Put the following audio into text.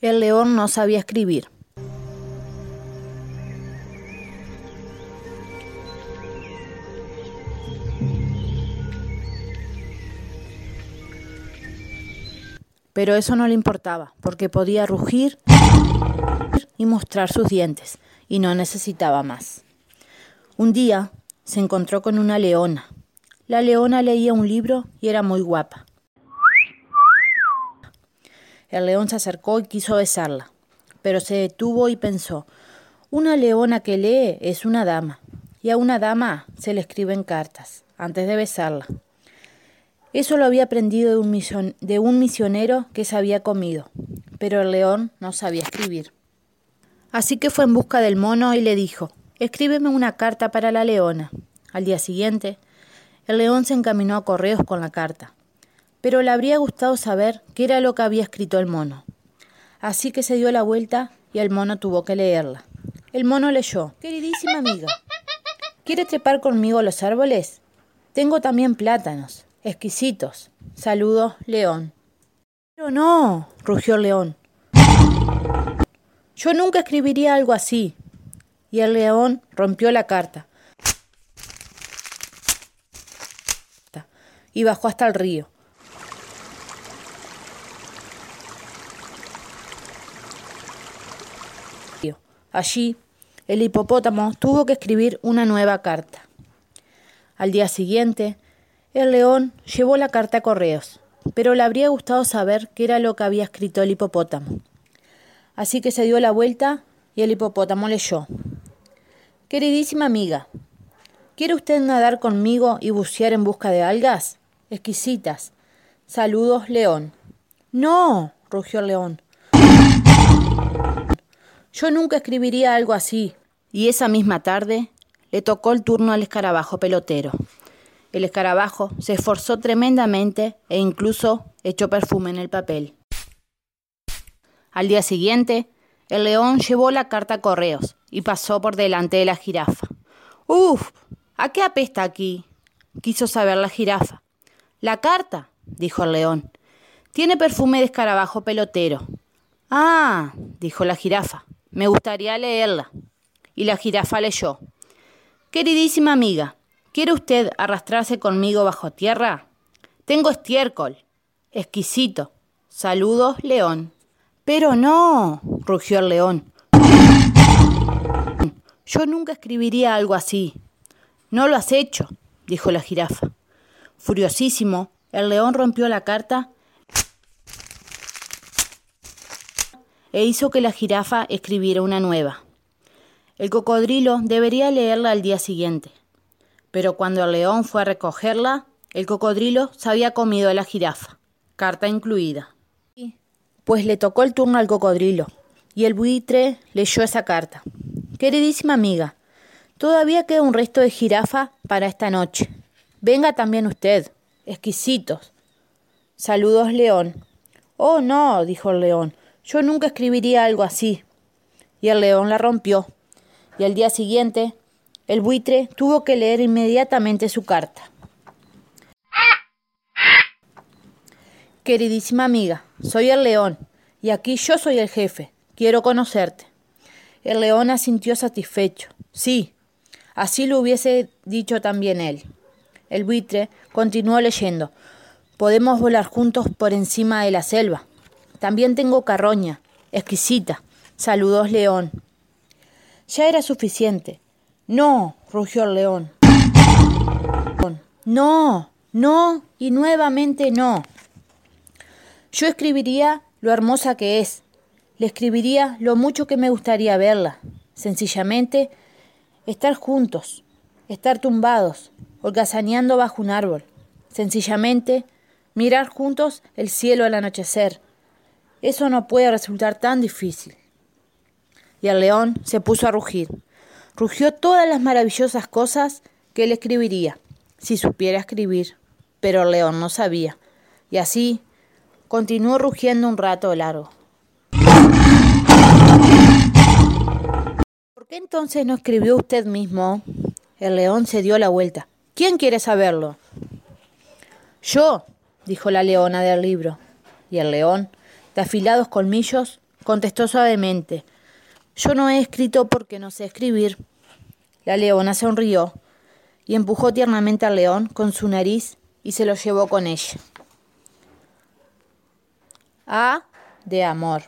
El león no sabía escribir. Pero eso no le importaba, porque podía rugir y mostrar sus dientes, y no necesitaba más. Un día se encontró con una leona. La leona leía un libro y era muy guapa. El león se acercó y quiso besarla, pero se detuvo y pensó, una leona que lee es una dama, y a una dama se le escriben cartas antes de besarla. Eso lo había aprendido de un, misionero que se había comido, pero el león no sabía escribir. Así que fue en busca del mono y le dijo, escríbeme una carta para la leona. Al día siguiente, el león se encaminó a correos con la carta pero le habría gustado saber qué era lo que había escrito el mono. Así que se dio la vuelta y el mono tuvo que leerla. El mono leyó, Queridísima amiga, ¿quiere trepar conmigo los árboles? Tengo también plátanos, exquisitos. Saludos, León. Pero no, rugió el león. Yo nunca escribiría algo así. Y el león rompió la carta y bajó hasta el río. Allí, el hipopótamo tuvo que escribir una nueva carta. Al día siguiente, el león llevó la carta a correos, pero le habría gustado saber qué era lo que había escrito el hipopótamo. Así que se dio la vuelta y el hipopótamo leyó. Queridísima amiga, ¿quiere usted nadar conmigo y bucear en busca de algas? Exquisitas. Saludos, león. No, rugió el león. Yo nunca escribiría algo así. Y esa misma tarde le tocó el turno al escarabajo pelotero. El escarabajo se esforzó tremendamente e incluso echó perfume en el papel. Al día siguiente, el león llevó la carta a correos y pasó por delante de la jirafa. ¡Uf! ¿A qué apesta aquí? quiso saber la jirafa. La carta, dijo el león. Tiene perfume de escarabajo pelotero. Ah, dijo la jirafa. Me gustaría leerla. Y la jirafa leyó. Queridísima amiga, ¿quiere usted arrastrarse conmigo bajo tierra? Tengo estiércol. Exquisito. Saludos, león. Pero no, rugió el león. Yo nunca escribiría algo así. No lo has hecho, dijo la jirafa. Furiosísimo, el león rompió la carta e hizo que la jirafa escribiera una nueva. El cocodrilo debería leerla al día siguiente, pero cuando el león fue a recogerla, el cocodrilo se había comido a la jirafa, carta incluida. Pues le tocó el turno al cocodrilo, y el buitre leyó esa carta. Queridísima amiga, todavía queda un resto de jirafa para esta noche. Venga también usted, exquisitos. Saludos, león. Oh, no, dijo el león, yo nunca escribiría algo así. Y el león la rompió. Y al día siguiente, el buitre tuvo que leer inmediatamente su carta. Queridísima amiga, soy el león, y aquí yo soy el jefe. Quiero conocerte. El león asintió satisfecho. Sí, así lo hubiese dicho también él. El buitre continuó leyendo. Podemos volar juntos por encima de la selva. También tengo carroña, exquisita. Saludos, león. Ya era suficiente. No, rugió el león. No, no y nuevamente no. Yo escribiría lo hermosa que es. Le escribiría lo mucho que me gustaría verla. Sencillamente, estar juntos, estar tumbados, holgazaneando bajo un árbol. Sencillamente, mirar juntos el cielo al anochecer eso no puede resultar tan difícil. Y el león se puso a rugir. Rugió todas las maravillosas cosas que él escribiría, si supiera escribir, pero el león no sabía. Y así continuó rugiendo un rato largo. ¿Por qué entonces no escribió usted mismo? El león se dio la vuelta. ¿Quién quiere saberlo? Yo, dijo la leona del libro. Y el león de afilados colmillos, contestó suavemente. Yo no he escrito porque no sé escribir. La leona sonrió y empujó tiernamente al león con su nariz y se lo llevó con ella. A de amor.